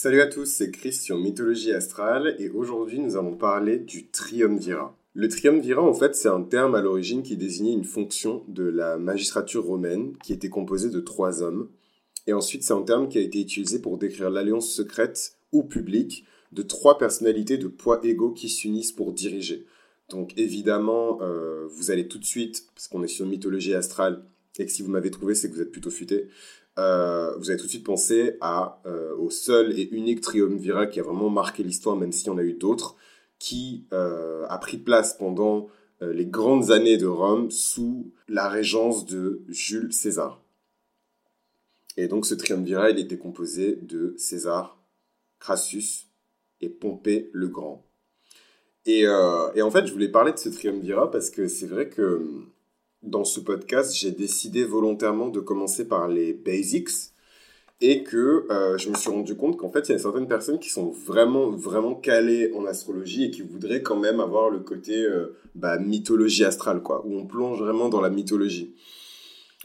Salut à tous, c'est Chris sur Mythologie Astrale et aujourd'hui nous allons parler du triumvirat. Le triumvirat en fait c'est un terme à l'origine qui désignait une fonction de la magistrature romaine qui était composée de trois hommes. Et ensuite c'est un terme qui a été utilisé pour décrire l'alliance secrète ou publique de trois personnalités de poids égaux qui s'unissent pour diriger. Donc évidemment, euh, vous allez tout de suite, parce qu'on est sur mythologie astrale, et que si vous m'avez trouvé, c'est que vous êtes plutôt futé, euh, vous allez tout de suite penser à, euh, au seul et unique triumvirat qui a vraiment marqué l'histoire, même s'il y en a eu d'autres, qui a pris place pendant les grandes années de Rome sous la régence de Jules César. Et donc ce triumvirat, il était composé de César, Crassus et Pompée le Grand. Euh, et, en fait, je voulais parler de ce triumvirat parce que c'est vrai que dans ce podcast, j'ai décidé volontairement de commencer par les basics et que euh, je me suis rendu compte qu'en fait, il y a certaines personnes qui sont vraiment, vraiment calées en astrologie et qui voudraient quand même avoir le côté euh, bah, mythologie astrale, quoi, où on plonge vraiment dans la mythologie.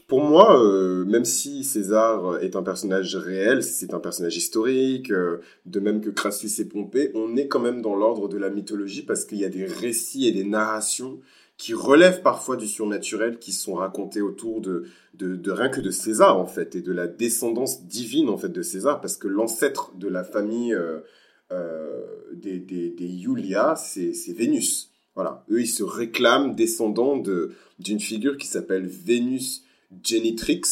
Pour moi, euh, même si César est un personnage réel, c'est un personnage historique, de même que Crassus et Pompée, on est quand même dans l'ordre de la mythologie parce qu'il y a des récits et des narrations qui relèvent parfois du surnaturel, qui sont racontés autour de, de, rien que de César en fait, et de la descendance divine en fait de César, parce que l'ancêtre de la famille euh, des, des, des Julia, c'est Vénus. Voilà, eux ils se réclament descendants d'une figure qui s'appelle Vénus Genitrix.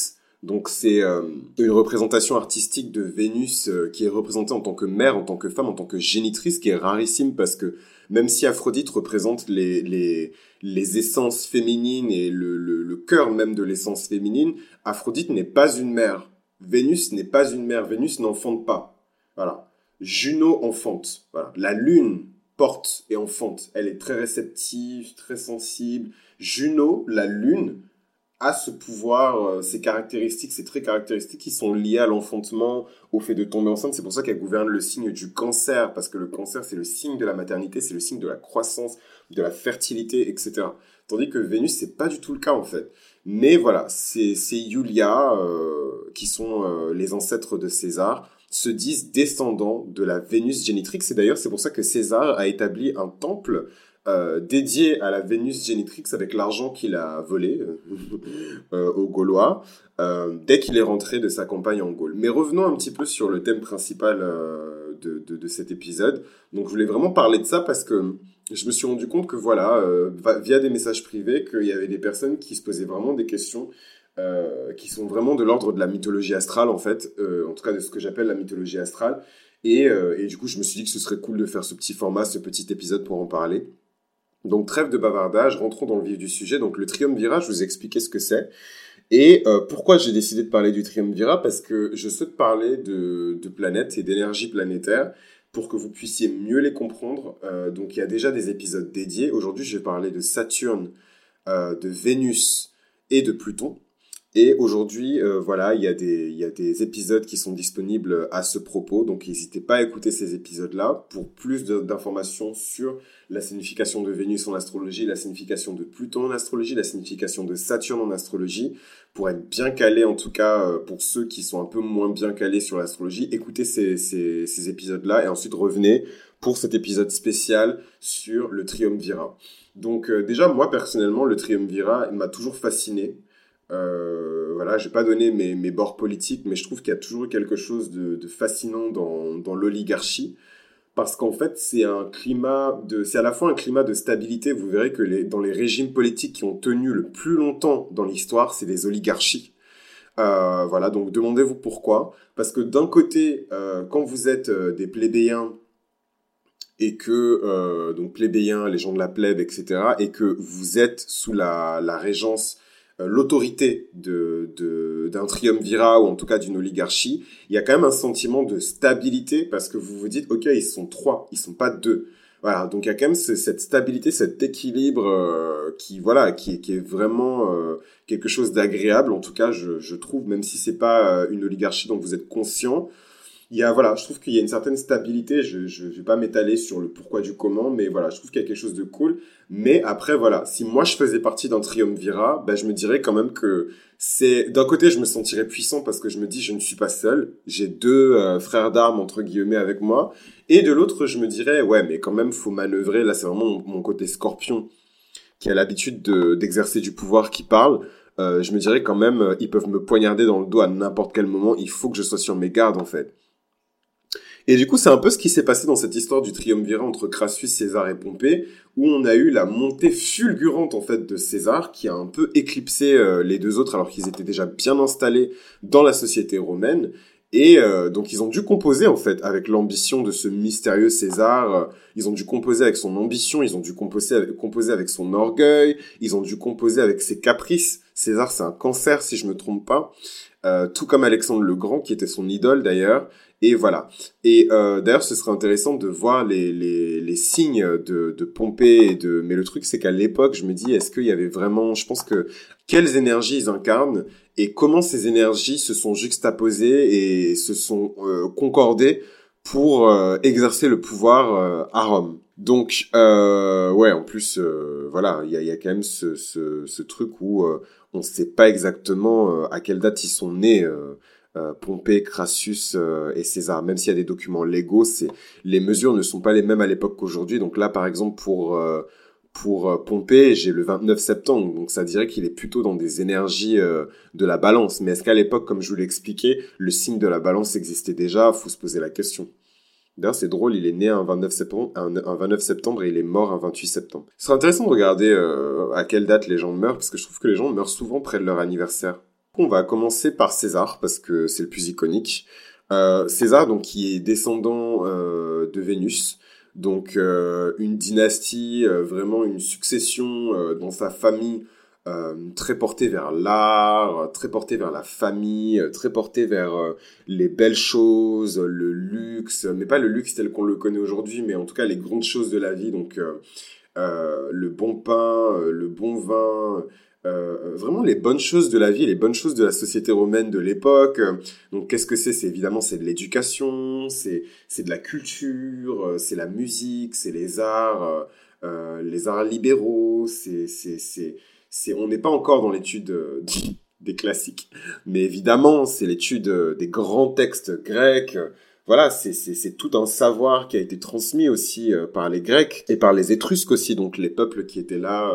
Donc c'est euh, une représentation artistique de Vénus euh, qui est représentée en tant que mère, en tant que femme, en tant que génitrice, qui est rarissime parce que même si Aphrodite représente les, les, les essences féminines et le, le, cœur même de l'essence féminine, Aphrodite n'est pas une mère. Vénus n'est pas une mère. Vénus n'enfante pas. Voilà. Juno enfante. Voilà. La lune porte et enfante. Elle est très réceptive, très sensible. Juno, la lune, a ce pouvoir, euh, ces caractéristiques, ces traits caractéristiques qui sont liés à l'enfantement, au fait de tomber enceinte. C'est pour ça qu'elle gouverne le signe du cancer, parce que le cancer, c'est le signe de la maternité, c'est le signe de la croissance, de la fertilité, etc. Tandis que Vénus, c'est pas du tout le cas, en fait. Mais voilà, c'est Yulia, euh, qui sont euh, les ancêtres de César, se disent descendants de la Vénus génitrix. Et d'ailleurs, c'est pour ça que César a établi un temple euh, dédié à la Vénus Génitrix avec l'argent qu'il a volé euh, euh, aux Gaulois dès qu'il est rentré de sa campagne en Gaule. Mais revenons un petit peu sur le thème principal de, de, cet épisode. Donc je voulais vraiment parler de ça parce que je me suis rendu compte que voilà, via des messages privés, qu'il y avait des personnes qui se posaient vraiment des questions qui sont vraiment de l'ordre de la mythologie astrale en fait, en tout cas de ce que j'appelle la mythologie astrale. Et, et, du coup, je me suis dit que ce serait cool de faire ce petit format, ce petit épisode pour en parler. Donc trêve de bavardage, rentrons dans le vif du sujet. Donc le triumvirat, je vous expliquer ce que c'est. Et euh, pourquoi j'ai décidé de parler du triumvirat? Parce que je souhaite parler de, de planètes et d'énergie planétaire pour que vous puissiez mieux les comprendre. Euh, donc il y a déjà des épisodes dédiés. Aujourd'hui, je vais parler de Saturne, euh, de Vénus et de Pluton. Et aujourd'hui, euh, voilà, il y, a des, y a des épisodes qui sont disponibles à ce propos, donc n'hésitez pas à écouter ces épisodes-là pour plus d'informations sur la signification de Vénus en astrologie, la signification de Pluton en astrologie, la signification de Saturne en astrologie, pour être bien calé en tout cas euh, pour ceux qui sont un peu moins bien calés sur l'astrologie, écoutez ces, ces, ces épisodes-là et ensuite revenez pour cet épisode spécial sur le triumvirat. Donc euh, déjà, moi personnellement, le triumvirat m'a toujours fasciné. Euh, voilà, j'ai pas donné mes, bords politiques, mais je trouve qu'il y a toujours quelque chose de, fascinant dans, l'oligarchie. Parce qu'en fait, c'est un climat c'est à la fois un climat de stabilité. Vous verrez que dans les régimes politiques qui ont tenu le plus longtemps dans l'histoire, c'est les oligarchies. Euh, voilà, donc demandez-vous pourquoi. Parce que d'un côté, euh, quand vous êtes euh, des plébéiens et que donc plébéiens, les gens de la plèbe, etc., et que vous êtes sous la, la régence l'autorité de, d'un triumvirat ou en tout cas d'une oligarchie, il y a quand même un sentiment de stabilité parce que vous vous dites, ok, ils sont trois, ils sont pas deux. Voilà, donc il y a quand même cette stabilité, cet équilibre euh, qui voilà, qui, qui est vraiment euh, quelque chose d'agréable. En tout cas, je, je trouve, même si c'est pas une oligarchie dont vous êtes conscient, il y a, voilà, je trouve qu'il y a une certaine stabilité. Je ne vais pas m'étaler sur le pourquoi du comment, mais voilà, je trouve qu'il y a quelque chose de cool. Mais après, voilà, si moi je faisais partie d'un triumvirat, ben, je me dirais quand même que c'est, d'un côté, je me sentirais puissant parce que je me dis, je ne suis pas seul. J'ai deux euh, frères d'armes, entre guillemets, avec moi. Et de l'autre, je me dirais, ouais, mais quand même, faut manœuvrer. Là, c'est vraiment mon, côté scorpion qui a l'habitude d'exercer du pouvoir qui parle. Euh, je me dirais quand même, euh, ils peuvent me poignarder dans le dos à n'importe quel moment. Il faut que je sois sur mes gardes, en fait. Et du coup, c'est un peu ce qui s'est passé dans cette histoire du triumvirat entre Crassus, César et Pompée, où on a eu la montée fulgurante en fait de César, qui a un peu éclipsé euh, les deux autres alors qu'ils étaient déjà bien installés dans la société romaine. Et euh, donc ils ont dû composer en fait avec l'ambition de ce mystérieux César. Ils ont dû composer avec son ambition, ils ont dû composer composer avec son orgueil, ils ont dû composer avec ses caprices. César, c'est un cancer si je me trompe pas. Euh, tout comme Alexandre le Grand, qui était son idole d'ailleurs. Et voilà. Et euh, d'ailleurs, ce serait intéressant de voir les, les, les signes de, de Pompée et de. Mais le truc, c'est qu'à l'époque, je me dis, est-ce qu'il y avait vraiment. Je pense que quelles énergies ils incarnent et comment ces énergies se sont juxtaposées et se sont euh, concordées pour euh, exercer le pouvoir euh, à Rome. Donc, euh, ouais, en plus, voilà, il y a, y a, quand même ce, ce, ce truc où on ne sait pas exactement à quelle date ils sont nés. Euh, Pompée, Crassus euh, et César. Même s'il y a des documents légaux, c'est les mesures ne sont pas les mêmes à l'époque qu'aujourd'hui. Donc là, par exemple, pour euh, pour Pompée, j'ai le 29 septembre, donc ça dirait qu'il est plutôt dans des énergies de la balance. Mais est-ce qu'à l'époque, comme je vous l'ai expliqué, le signe de la balance existait déjà? Faut se poser la question. D'ailleurs, c'est drôle, il est né un 29 septembre, un, 29 septembre et il est mort un 28 septembre. Ce serait intéressant de regarder à quelle date les gens meurent, parce que je trouve que les gens meurent souvent près de leur anniversaire. On va commencer par César parce que c'est le plus iconique. Euh, César, donc, qui est descendant euh, de Vénus, donc euh, une dynastie, vraiment une succession dans sa famille très portée vers l'art, très portée vers la famille, très portée vers les belles choses, le luxe, mais pas le luxe tel qu'on le connaît aujourd'hui, mais en tout cas les grandes choses de la vie, donc le bon pain, le bon vin, euh, vraiment les bonnes choses de la vie, les bonnes choses de la société romaine de l'époque. Donc qu'est-ce que c'est? C'est évidemment c'est de l'éducation, c'est c'est de la culture, euh, c'est la musique, c'est les arts, euh, euh, les arts libéraux. C'est c'est c'est c'est on n'est pas encore dans l'étude des classiques, mais évidemment c'est l'étude des grands textes grecs. Voilà, c'est c'est tout un savoir qui a été transmis aussi par les Grecs et par les Étrusques aussi, donc les peuples qui étaient là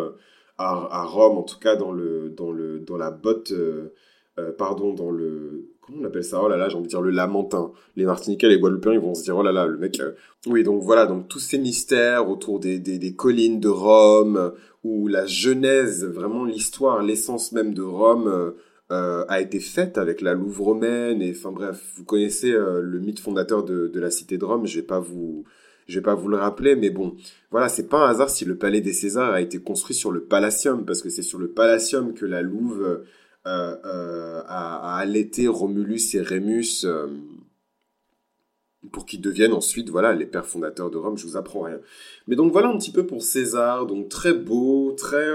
à, Rome, en tout cas dans le dans le dans la botte, euh, euh, pardon, dans le comment on appelle ça? Oh là là, j'ai envie de dire le Lamentin. Les Martiniquais, les Guadeloupéens, ils vont se dire oh là là, le mec. Euh, oui, donc voilà, donc tous ces mystères autour des, des, collines de Rome, où la genèse, vraiment l'histoire, l'essence même de Rome. A été faite avec la Louvre romaine et enfin bref vous connaissez le mythe fondateur de, de la cité de Rome je vais pas vous je vais pas vous le rappeler, mais bon, voilà, c'est pas un hasard si le palais des Césars a été construit sur le Palatium, parce que c'est sur le Palatium que la Louve euh, euh, a, allaité Romulus et Rémus euh, pour qu'ils deviennent ensuite, voilà, les pères fondateurs de Rome. Je vous apprends rien. Mais donc voilà un petit peu pour César, donc très beau, très,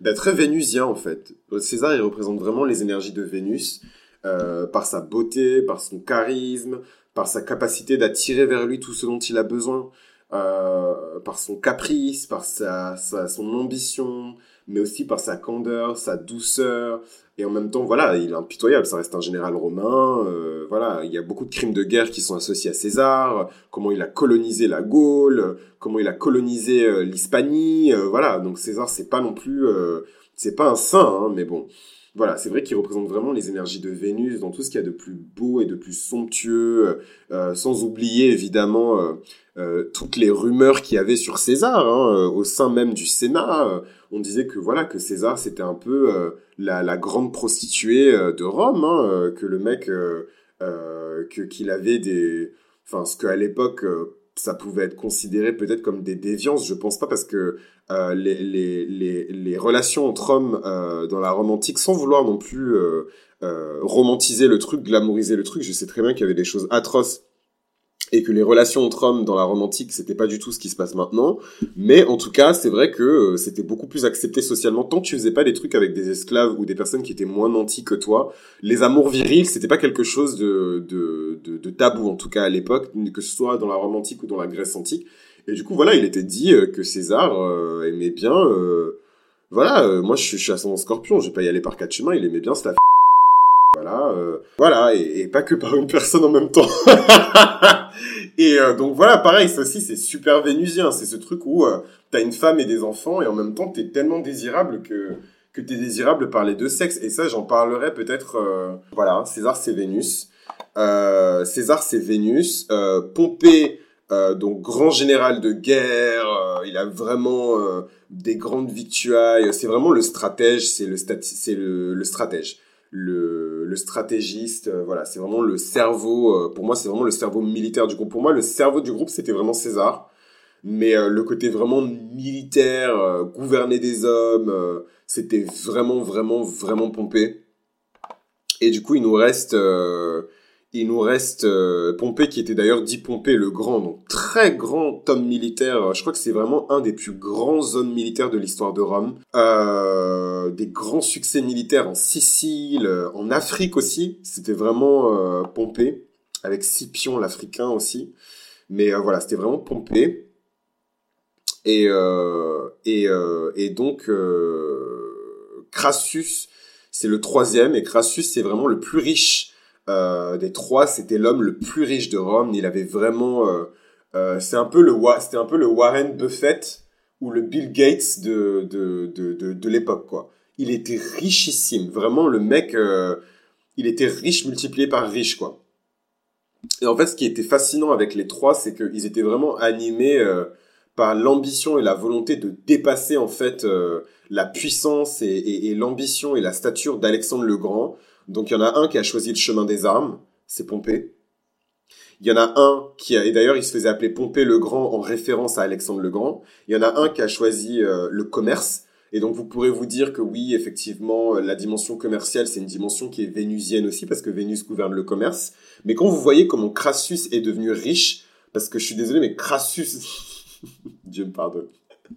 ben, très vénusien en fait. César, il représente vraiment les énergies de Vénus. par sa beauté, par son charisme, par sa capacité d'attirer vers lui tout ce dont il a besoin, euh, par son caprice, par sa, son ambition, mais aussi par sa candeur, sa douceur, et en même temps, voilà, il est impitoyable, ça reste un général romain, euh, voilà, il y a beaucoup de crimes de guerre qui sont associés à César, comment il a colonisé la Gaule, comment il a colonisé euh, l'Hispanie, voilà, donc César, c'est pas non plus, c'est pas un saint, hein, mais bon, voilà, c'est vrai qu'il représente vraiment les énergies de Vénus dans tout ce qu'il y a de plus beau et de plus somptueux, euh, euh, sans oublier évidemment euh, toutes les rumeurs qu'il y avait sur César hein, au sein même du Sénat. on disait que voilà que César c'était un peu la, grande prostituée de Rome, hein, que le mec que qu'il avait des, enfin ce qu'à l'époque ça pouvait être considéré peut-être comme des déviances. Je pense pas parce que euh, les, relations entre hommes euh, dans la romantique, sans vouloir non plus euh, euh, romantiser le truc, glamouriser le truc, je sais très bien qu'il y avait des choses atroces et que les relations entre hommes dans la Rome antique, c'était pas du tout ce qui se passe maintenant. Mais en tout cas, c'est vrai que euh, c'était beaucoup plus accepté socialement. Tant que tu faisais pas des trucs avec des esclaves ou des personnes qui étaient moins nantis que toi, les amours virils, c'était pas quelque chose de, de, de, tabou, en tout cas à l'époque, que ce soit dans la Rome antique ou dans la Grèce antique. Et du coup, voilà, il était dit euh, que César euh, aimait bien... voilà, moi je suis, à son scorpion, je vais pas y aller par quatre chemins, il aimait bien la voilà, euh, voilà, et, pas que par une personne en même temps. et euh, donc voilà, pareil, ça aussi c'est super vénusien, c'est ce truc où euh, t'as une femme et des enfants et en même temps t'es tellement désirable que que t'es désirable par les deux sexes. Et ça, j'en parlerai peut-être. voilà, César c'est Vénus. César c'est Vénus. Pompée. donc grand général de guerre, il a vraiment des grandes victuailles. C'est vraiment le stratège, c'est le, stratège stratégiste, euh, voilà, c'est vraiment le cerveau, euh, pour moi c'est vraiment le cerveau militaire du groupe. Pour moi le cerveau du groupe c'était vraiment César, mais euh, le côté vraiment militaire, gouverner des hommes, c'était vraiment vraiment vraiment pompé. Et du coup il nous reste il nous reste euh, Pompée qui était d'ailleurs dit Pompée le Grand, donc très grand homme militaire. Je crois que c'est vraiment un des plus grands hommes militaires de l'histoire de Rome. Euh, des grands succès militaires en Sicile, en Afrique aussi. C'était vraiment euh, Pompée, avec Scipion l'Africain aussi. Mais voilà, c'était vraiment Pompée. Et donc Crassus, c'est le troisième, et Crassus c'est vraiment le plus riche euh, des trois, c'était l'homme le plus riche de Rome. Il avait vraiment, euh, euh, c'est un peu le c'était un peu le Warren Buffett ou le Bill Gates de de de de, l'époque quoi. Il était richissime, vraiment le mec, il était riche multiplié par riche quoi. Et en fait, ce qui était fascinant avec les trois, c'est qu'ils étaient vraiment animés par l'ambition et la volonté de dépasser en fait la puissance et l'ambition et la stature d'Alexandre le Grand donc il y en a un qui a choisi le chemin des armes, c'est Pompée. Il y en a un qui a, et d'ailleurs il se faisait appeler Pompée le Grand en référence à Alexandre le Grand. Il y en a un qui a choisi euh, le commerce. Et donc vous pourrez vous dire que oui, effectivement, la dimension commerciale, c'est une dimension qui est vénusienne aussi, parce que Vénus gouverne le commerce. Mais quand vous voyez comment Crassus est devenu riche, parce que je suis désolé, mais Crassus, Dieu me pardonne.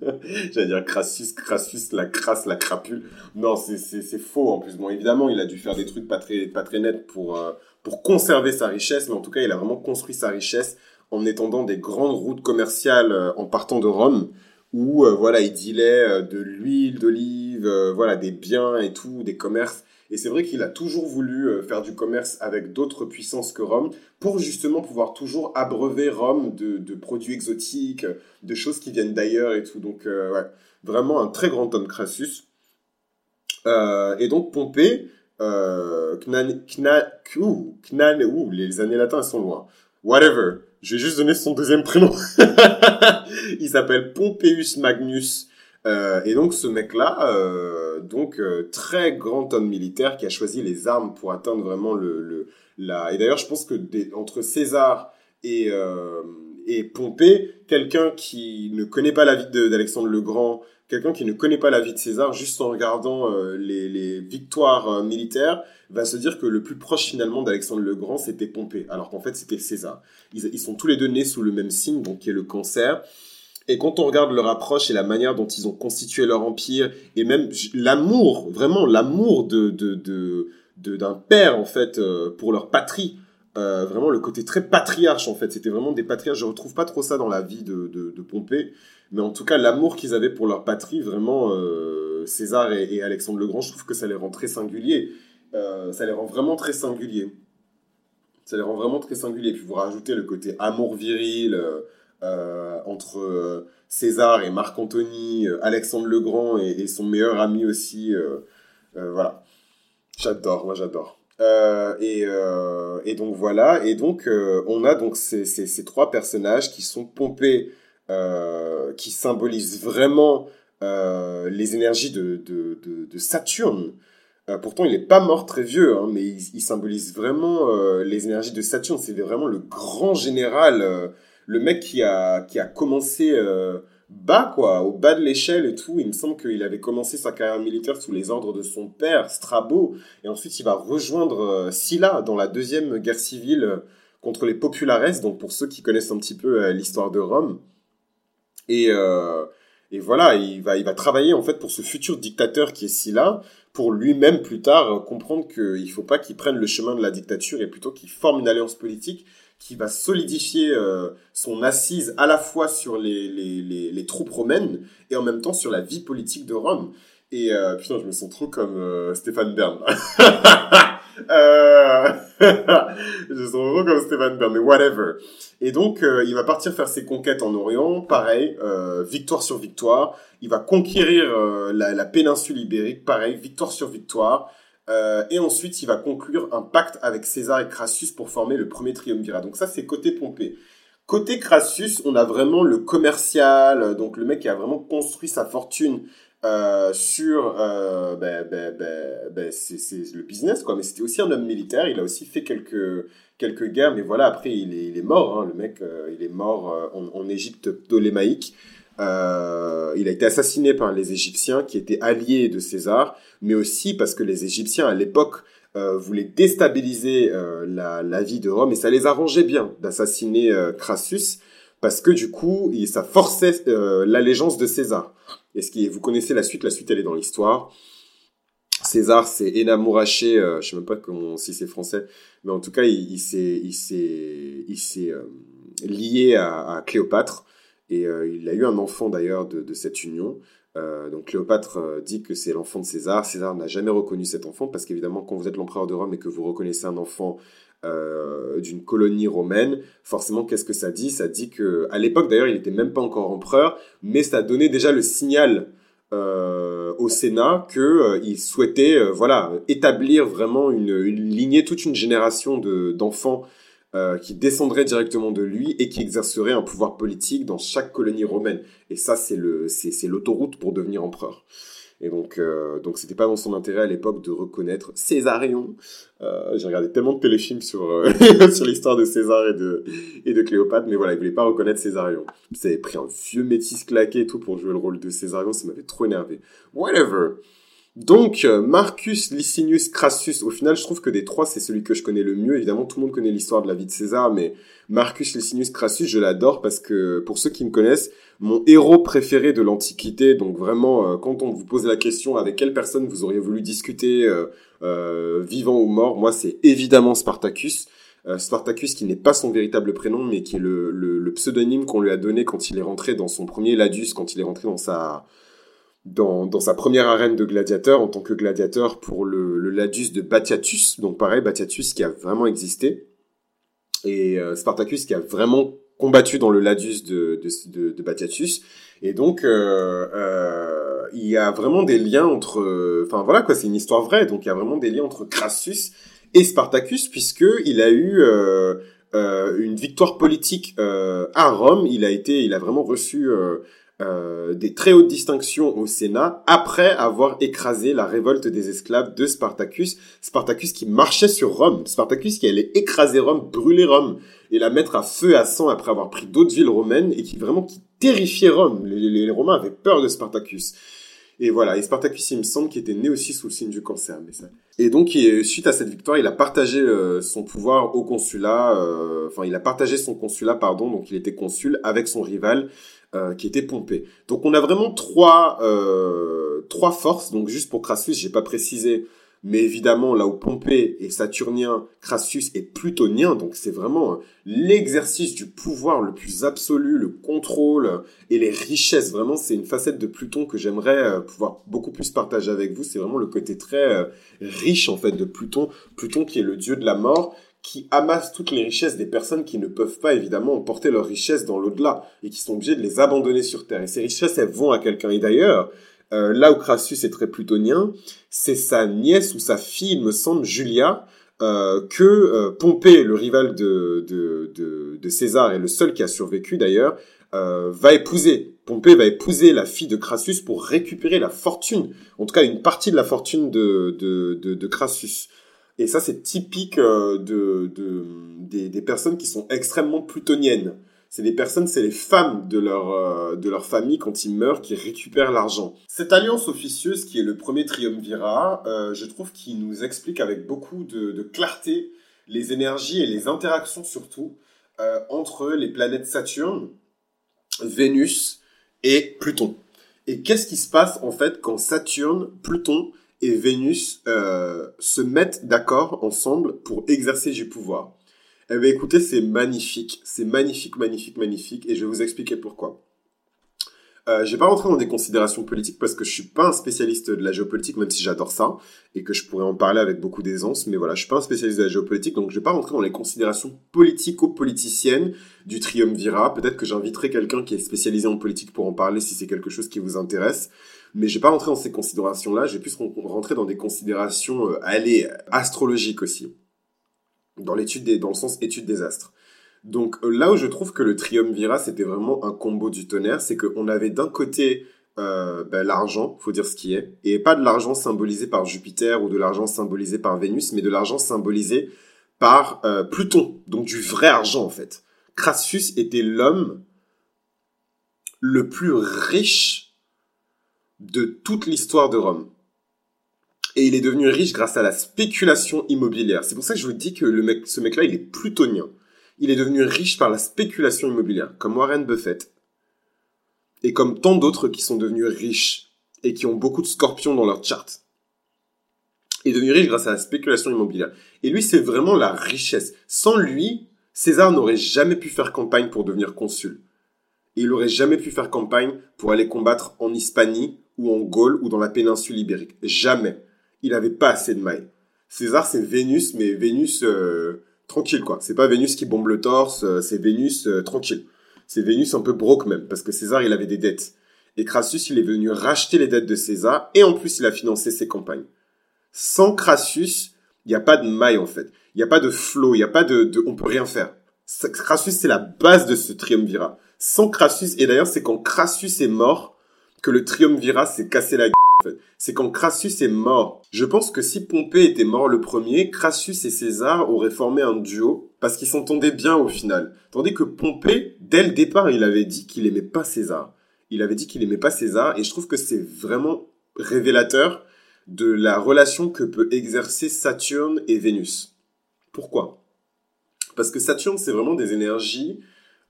J'allais dire Crassus, Crassus, la crasse, la crapule. Non, c'est faux en plus. Bon, évidemment, il a dû faire des trucs pas très, pas très nets pour, euh, pour conserver sa richesse, mais en tout cas, il a vraiment construit sa richesse en étendant des grandes routes commerciales euh, en partant de Rome, où euh, voilà, il dealait de l'huile d'olive, voilà, des biens et tout, des commerces et c'est vrai qu'il a toujours voulu euh, faire du commerce avec d'autres puissances que Rome pour justement pouvoir toujours abreuver Rome de, produits exotiques, de choses qui viennent d'ailleurs et tout. Donc, euh, ouais, vraiment un très grand homme Crassus. Euh, et donc, Pompée, euh, Knan, ouh, les années latins sont loin. Whatever. Je vais juste donner son deuxième prénom. Il s'appelle Pompeius Magnus euh, et donc ce mec-là, euh, donc euh, très grand homme militaire qui a choisi les armes pour atteindre vraiment le, la. Et d'ailleurs, je pense que entre César et et Pompée, quelqu'un qui ne connaît pas la vie d'Alexandre le Grand, quelqu'un qui ne connaît pas la vie de César, juste en regardant les, les, victoires militaires, va se dire que le plus proche finalement d'Alexandre le Grand, c'était Pompée, alors qu'en fait c'était César. Ils, ils, sont tous les deux nés sous le même signe, donc qui est le cancer. Et quand on regarde leur approche et la manière dont ils ont constitué leur empire, et même l'amour, vraiment l'amour de, de, de, d'un père, en fait, euh, pour leur patrie, euh, vraiment le côté très patriarche, en fait, c'était vraiment des patriarches, je retrouve pas trop ça dans la vie de, de, Pompée, mais en tout cas, l'amour qu'ils avaient pour leur patrie, vraiment, euh, César et, Alexandre le Grand, je trouve que ça les rend très singuliers. ça les rend vraiment très singuliers. Ça les rend vraiment très singuliers. Puis vous rajoutez le côté amour viril, euh, entre euh, César et Marc Antony, euh, Alexandre le Grand et, son meilleur ami aussi. voilà. J'adore, moi j'adore. et, et, donc voilà, et donc on a donc ces, trois personnages qui sont pompés, qui symbolisent vraiment les énergies de, Saturne. pourtant, il n'est pas mort très vieux, hein, mais il, symbolise vraiment les énergies de Saturne. C'est vraiment le grand général le mec qui a, qui a commencé euh, bas, quoi, au bas de l'échelle et tout. Il me semble qu'il avait commencé sa carrière militaire sous les ordres de son père, Strabo, et ensuite il va rejoindre euh, dans la deuxième guerre civile contre les populares, donc pour ceux qui connaissent un petit peu l'histoire de Rome. Et, et voilà, il va, il va travailler en fait pour ce futur dictateur qui est si là, pour lui-même plus tard comprendre qu'il ne faut pas qu'il prenne le chemin de la dictature et plutôt qu'il forme une alliance politique qui va solidifier euh, son assise à la fois sur les, les, les, les, troupes romaines et en même temps sur la vie politique de Rome. Et euh, putain, je me sens trop comme euh, Stéphane Bern. euh... je me sens trop comme Stéphane Bern, mais whatever. Et donc, euh, il va partir faire ses conquêtes en Orient, pareil, victoire sur victoire. Il va conquérir la, la péninsule ibérique, pareil, victoire sur victoire. Euh, et ensuite, il va conclure un pacte avec César et Crassus pour former le premier triumvirat. Donc ça, c'est côté Pompée. Côté Crassus, on a vraiment le commercial, donc le mec qui a vraiment construit sa fortune euh, sur euh, ben, ben, ben, ben c'est le business quoi. Mais c'était aussi un homme militaire. Il a aussi fait quelques quelques guerres. Mais voilà après il est, mort hein, le mec euh, il est mort euh, en, en Égypte ptolémaïque euh, il a été assassiné par les Égyptiens qui étaient alliés de César, mais aussi parce que les Égyptiens à l'époque euh, voulaient déstabiliser euh, la, la, vie de Rome et ça les arrangeait bien d'assassiner euh, Crassus parce que du coup ça forçait euh, l'allégeance de César. Et ce qui vous connaissez la suite, la suite elle est dans l'histoire. César s'est énamouraché, euh, je sais même pas comment si c'est français, mais en tout cas il, il il il s'est lié à, à Cléopâtre et euh, il a eu un enfant d'ailleurs de, cette union. Euh, donc Cléopâtre euh, dit que c'est l'enfant de César. César n'a jamais reconnu cet enfant parce qu'évidemment quand vous êtes l'empereur de Rome et que vous reconnaissez un enfant d'une colonie romaine, forcément qu'est-ce que ça dit? Ça dit que à l'époque d'ailleurs il n'était même pas encore empereur, mais ça donnait déjà le signal au Sénat que il souhaitait voilà établir vraiment une, lignée, toute une génération de d'enfants euh, qui descendrait directement de lui et qui exercerait un pouvoir politique dans chaque colonie romaine. Et ça, c'est le, c'est, l'autoroute pour devenir empereur. Et donc, euh, donc c'était pas dans son intérêt à l'époque de reconnaître Césarion. Euh, j'ai regardé tellement de téléfilms sur euh, sur l'histoire de César et de et de Cléopâtre, mais voilà, il voulait pas reconnaître Césarion. Ça avait pris un vieux métis claqué et tout pour jouer le rôle de Césarion, ça m'avait trop énervé. Whatever. Donc, euh, Marcus Licinius Crassus, au final, je trouve que des trois, c'est celui que je connais le mieux. Évidemment, tout le monde connaît l'histoire de la vie de César, mais Marcus Licinius Crassus, je l'adore parce que, pour ceux qui me connaissent, mon héros préféré de l'Antiquité, donc vraiment, euh, quand on vous pose la question avec quelle personne vous auriez voulu discuter, euh, vivant ou mort, moi, c'est évidemment Spartacus. Spartacus qui n'est pas son véritable prénom, mais qui est le, le, le pseudonyme qu'on lui a donné quand il est rentré dans son premier Ladius, quand il est rentré dans sa dans, dans sa première arène de gladiateur en tant que gladiateur pour le, le Ladius de Batiatus. Donc pareil, Batiatus qui a vraiment existé. Et euh, Spartacus qui a vraiment combattu dans le Ladius de, de, de, de Batiatus. Et donc, euh, euh, il y a vraiment des liens entre... Enfin voilà quoi, c'est une histoire vraie. Donc il y a vraiment des liens entre Crassus et Spartacus puisque il a eu... Euh, euh, une victoire politique euh, à Rome. Il a été, il a vraiment reçu euh, des très hautes distinctions au Sénat après avoir écrasé la révolte des esclaves de Spartacus. Spartacus qui marchait sur Rome. Spartacus qui allait écraser Rome, brûler Rome et la mettre à feu à sang après avoir pris d'autres villes romaines et qui vraiment qui terrifiait Rome. Les, Romains avaient peur de Spartacus. Et voilà, et Spartacus, il me semble qu'il était né aussi sous le signe du cancer. Et donc, suite à cette victoire, il a partagé euh, son pouvoir au consulat, euh, enfin, il a partagé son consulat, pardon, donc il était consul avec son rival, euh, qui était Pompée. Donc on a vraiment trois euh, trois forces. Donc juste pour Crassus, j'ai pas précisé, mais évidemment là où Pompée est saturnien, Crassus est plutonien. Donc c'est vraiment euh, l'exercice du pouvoir le plus absolu, le contrôle et les richesses. Vraiment, c'est une facette de Pluton que j'aimerais euh, pouvoir beaucoup plus partager avec vous. C'est vraiment le côté très riche en fait de Pluton. Pluton qui est le dieu de la mort qui amassent toutes les richesses des personnes qui ne peuvent pas évidemment emporter leurs richesses dans l'au-delà et qui sont obligées de les abandonner sur Terre. Et ces richesses, elles vont à quelqu'un. Et d'ailleurs, euh, là où Crassus est très plutonien, c'est sa nièce ou sa fille, il me semble, Julia, euh, que euh, Pompée, le rival de, de, César et le seul qui a survécu d'ailleurs, va épouser. Pompée va épouser la fille de Crassus pour récupérer la fortune, en tout cas une partie de la fortune de, de Crassus. Et ça, c'est typique euh, de, de des, personnes qui sont extrêmement plutoniennes. C'est des personnes, c'est les femmes de leur, euh, de leur famille quand ils meurent qui récupèrent l'argent. Cette alliance officieuse qui est le premier triumvirat, euh, je trouve qu'il nous explique avec beaucoup de, clarté les énergies et les interactions surtout entre les planètes Saturne, Vénus et Pluton. Et qu'est-ce qui se passe en fait quand Saturne, Pluton et Vénus euh, se mettent d'accord ensemble pour exercer du pouvoir Eh bien écoutez, c'est magnifique, c'est magnifique, magnifique, magnifique, et je vais vous expliquer pourquoi. Euh, je vais pas rentrer dans des considérations politiques parce que je suis pas un spécialiste de la géopolitique, même si j'adore ça et que je pourrais en parler avec beaucoup d'aisance. Mais voilà, je suis pas un spécialiste de la géopolitique, donc je vais pas rentrer dans les considérations politico-politiciennes du triumvirat. Peut-être que j'inviterai quelqu'un qui est spécialisé en politique pour en parler si c'est quelque chose qui vous intéresse. Mais je vais pas rentrer dans ces considérations-là. Je vais plus rentrer dans des considérations, euh, allez, astrologiques aussi, dans l'étude des, dans le sens étude des astres. Donc euh, là où je trouve que le triumvirat, c'était vraiment un combo du tonnerre, c'est qu'on avait d'un côté euh, ben, l'argent, faut dire ce qui est, et pas de l'argent symbolisé par Jupiter ou de l'argent symbolisé par Vénus, mais de l'argent symbolisé par euh, Pluton, donc du vrai argent en fait. Crassus était l'homme le plus riche de toute l'histoire de Rome. Et il est devenu riche grâce à la spéculation immobilière. C'est pour ça que je vous dis que le mec, ce mec-là, il est plutonien il est devenu riche par la spéculation immobilière, comme Warren Buffett, et comme tant d'autres qui sont devenus riches et qui ont beaucoup de scorpions dans leur chart. Il est devenu riche grâce à la spéculation immobilière. Et lui, c'est vraiment la richesse. Sans lui, César n'aurait jamais pu faire campagne pour devenir consul. Il n'aurait jamais pu faire campagne pour aller combattre en Hispanie ou en Gaule ou dans la péninsule ibérique. Jamais. Il n'avait pas assez de mailles. César, c'est Vénus, mais Vénus, euh, tranquille quoi. C'est pas Vénus qui bombe le torse, euh, c'est Vénus euh, tranquille. C'est Vénus un peu broke même, parce que César il avait des dettes. Et Crassus il est venu racheter les dettes de César, et en plus il a financé ses campagnes. Sans Crassus, il n'y a pas de maille en fait. Il n'y a pas de flow, il n'y a pas de, de... On peut rien faire. Crassus c'est la base de ce triumvirat. Sans Crassus, et d'ailleurs c'est quand Crassus est mort que le triumvirat s'est cassé la gueule c'est quand Crassus est mort. Je pense que si Pompée était mort le premier, Crassus et César auraient formé un duo parce qu'ils s'entendaient bien au final. Tandis que Pompée, dès le départ, il avait dit qu'il aimait pas César. Il avait dit qu'il aimait pas César et je trouve que c'est vraiment révélateur de la relation que peut exercer Saturne et Vénus. Pourquoi? Parce que Saturne, c'est vraiment des énergies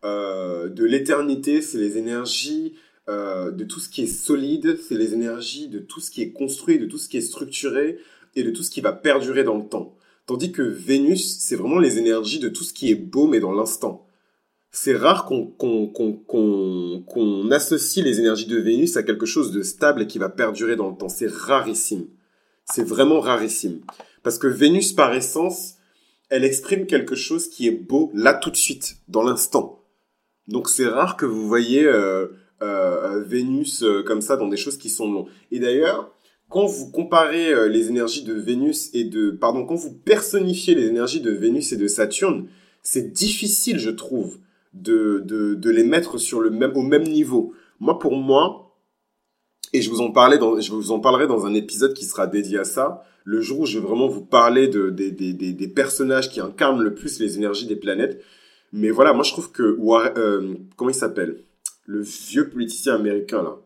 euh, de l'éternité, c'est les énergies euh, de tout ce qui est solide, c'est les énergies de tout ce qui est construit, de tout ce qui est structuré et de tout ce qui va perdurer dans le temps. Tandis que Vénus, c'est vraiment les énergies de tout ce qui est beau mais dans l'instant. C'est rare qu'on associe les énergies de Vénus à quelque chose de stable et qui va perdurer dans le temps. C'est rarissime. C'est vraiment rarissime. Parce que Vénus, par essence, elle exprime quelque chose qui est beau là tout de suite, dans l'instant. Donc c'est rare que vous voyez euh, Vénus euh, comme ça dans des choses qui sont longues. Et d'ailleurs, quand vous comparez euh, les énergies de Vénus et de... Pardon, quand vous personnifiez les énergies de Vénus et de Saturne, c'est difficile, je trouve, de, de, de, les mettre sur le même, au même niveau. Moi, pour moi, et je vous en parlais dans, je vous en parlerai dans un épisode qui sera dédié à ça, le jour où je vais vraiment vous parler de, des, des, des personnages qui incarnent le plus les énergies des planètes. Mais voilà, moi je trouve que, euh, comment il s'appelle? Le vieux politicien américain, là.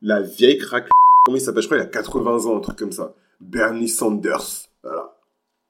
La vieille craque. Comment il s'appelle Je crois qu'il a 80 ans, un truc comme ça. Bernie Sanders. Voilà.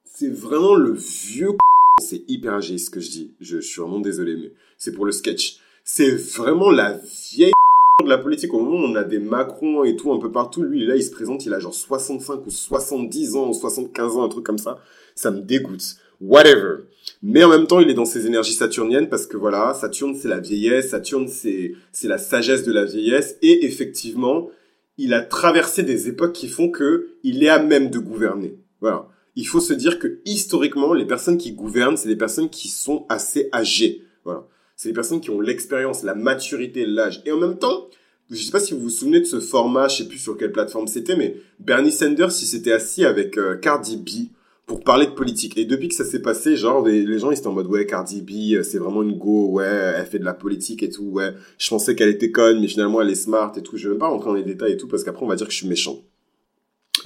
C'est vraiment le vieux C'est hyper âgé ce que je dis. Je, suis vraiment désolé, mais c'est pour le sketch. C'est vraiment la vieille de la politique. Au moment où on a des Macron et tout un peu partout, lui, là, il se présente, il a genre 65 ou 70 ans ou 75 ans, un truc comme ça. Ça me dégoûte. Whatever. Mais en même temps, il est dans ses énergies saturniennes parce que voilà, Saturne c'est la vieillesse, Saturne c'est c'est la sagesse de la vieillesse et effectivement, il a traversé des époques qui font que il est à même de gouverner. Voilà. Il faut se dire que historiquement, les personnes qui gouvernent, c'est des personnes qui sont assez âgées. Voilà. C'est des personnes qui ont l'expérience, la maturité, l'âge. Et en même temps, je sais pas si vous vous souvenez de ce format, je sais plus sur quelle plateforme c'était, mais Bernie Sanders, il s'était assis avec euh, Cardi B pour parler de politique. Et depuis que ça s'est passé, genre, les, gens, ils étaient en mode, ouais, Cardi B, euh, c'est vraiment une go, ouais, elle fait de la politique et tout, ouais. Je pensais qu'elle était conne, mais finalement, elle est smart et tout. Je vais même pas rentrer dans les détails et tout, parce qu'après, on va dire que je suis méchant.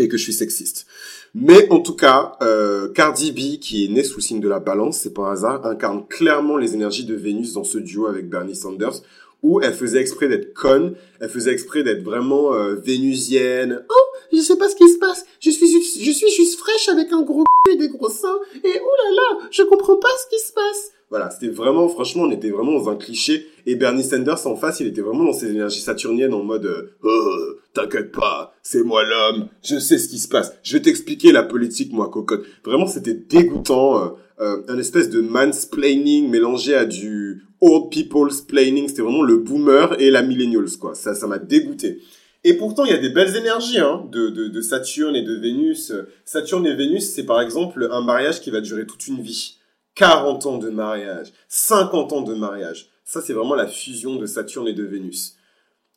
Et que je suis sexiste. Mais en tout cas, euh, Cardi B, qui est née sous le signe de la balance, c'est pas un hasard, incarne clairement les énergies de Vénus dans ce duo avec Bernie Sanders, où elle faisait exprès d'être conne, elle faisait exprès d'être vraiment euh, vénusienne. Oh, je sais pas ce qui se passe. Je suis, je suis juste fraîche avec un gros cul et des gros seins. Et oh là, je comprends pas ce qui se passe. Voilà, c'était vraiment, franchement, on était vraiment dans un cliché. Et Bernie Sanders en face, il était vraiment dans ses énergies saturniennes en mode, euh, oh, t'inquiète pas, c'est moi l'homme, je sais ce qui se passe. Je vais t'expliquer la politique, moi, cocotte. Vraiment, c'était dégoûtant. Euh, euh, un espèce de mansplaining mélangé à du old people's planning. C'était vraiment le boomer et la millennials, quoi. Ça, ça m'a dégoûté. Et pourtant, il y a des belles énergies hein, de, Saturne et de Vénus. Saturne et Vénus, c'est par exemple un mariage qui va durer toute une vie. 40 ans de mariage, 50 ans de mariage. Ça, c'est vraiment la fusion de Saturne et de Vénus.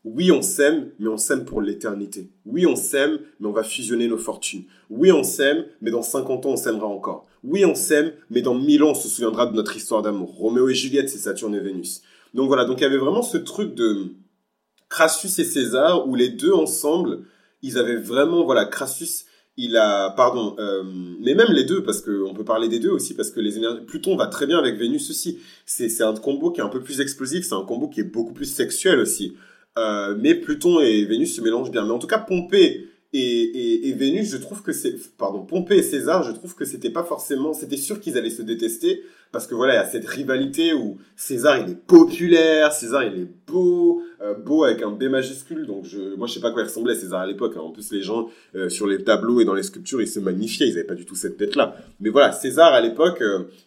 Oui, on s'aime, mais on s'aime pour l'éternité. Oui, on s'aime, mais on va fusionner nos fortunes. Oui, on s'aime, mais dans 50 ans, on s'aimera encore. Oui, on s'aime, mais dans 1000 ans, on se souviendra de notre histoire d'amour. Roméo et Juliette, c'est Saturne et Vénus. Donc voilà, donc il y avait vraiment ce truc de Crassus et César, où les deux ensemble, ils avaient vraiment, voilà, Crassus, il a, pardon, euh, mais même les deux, parce qu'on peut parler des deux aussi, parce que les énergies, Pluton va très bien avec Vénus aussi. C'est un combo qui est un peu plus explosif, c'est un combo qui est beaucoup plus sexuel aussi. Euh, mais Pluton et Vénus se mélangent bien. Mais en tout cas, Pompée et, et, Vénus, je trouve que c'est, pardon, Pompée et César, je trouve que c'était pas forcément, c'était sûr qu'ils allaient se détester parce que voilà, il y a cette rivalité où César il est populaire, César il est beau, euh, beau avec un B majuscule. Donc je, moi je sais pas quoi il ressemblait César à l'époque. Hein. En plus les gens euh, sur les tableaux et dans les sculptures ils se magnifiaient, ils avaient pas du tout cette tête là. Mais voilà, César à l'époque,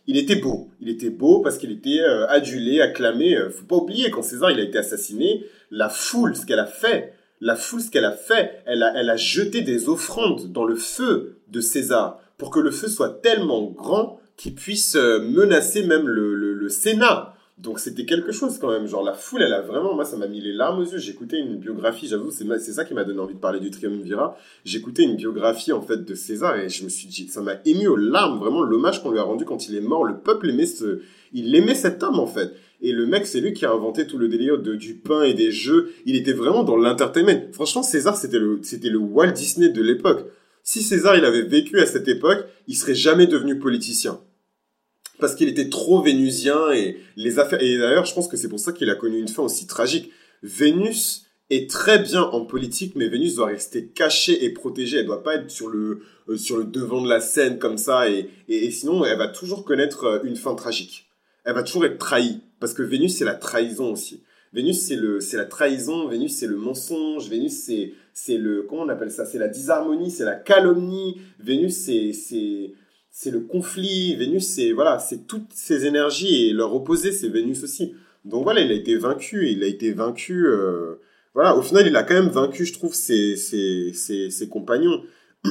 il était beau, il était beau parce qu'il était adulé, acclamé. faut pas oublier quand César il a été assassiné, la foule, ce qu'elle a fait, la foule, ce qu'elle a fait, elle a, elle a jeté des offrandes dans le feu de César pour que le feu soit tellement grand qu'il puisse euh, menacer même le, le, Sénat. Donc c'était quelque chose quand même. Genre la foule, elle a vraiment, moi ça m'a mis les larmes aux yeux. J'écoutais une biographie, j'avoue, c'est ça qui m'a donné envie de parler du triumvirat. J'écoutais une biographie en fait de César et je me suis dit, ça m'a ému aux larmes, vraiment l'hommage qu'on lui a rendu quand il est mort. Le peuple aimait ce, il aimait cet homme en fait. Et le mec, c'est lui qui a inventé tout le délire de, du pain et des jeux. Il était vraiment dans l'entertainment. Franchement, César, c'était le, c'était le Walt Disney de l'époque. Si César, il avait vécu à cette époque, il serait jamais devenu politicien. Parce qu'il était trop vénusien et les affaires, et d'ailleurs, je pense que c'est pour ça qu'il a connu une fin aussi tragique. Vénus est très bien en politique, mais Vénus doit rester cachée et protégée. Elle doit pas être sur le, euh, sur le devant de la scène comme ça et, et sinon, elle va toujours connaître euh, une fin tragique elle va toujours être trahie. Parce que Vénus, c'est la trahison aussi. Vénus, c'est le, c'est la trahison. Vénus, c'est le mensonge. Vénus, c'est, c'est le, comment on appelle ça? C'est la disharmonie, c'est la calomnie. Vénus, c'est, c'est, c'est le conflit. Vénus, c'est, voilà, c'est toutes ces énergies et leur opposé, c'est Vénus aussi. Donc voilà, il a été vaincu. Il a été vaincu, euh, voilà. Au final, il a quand même vaincu, je trouve, ses, ses, ses, compagnons.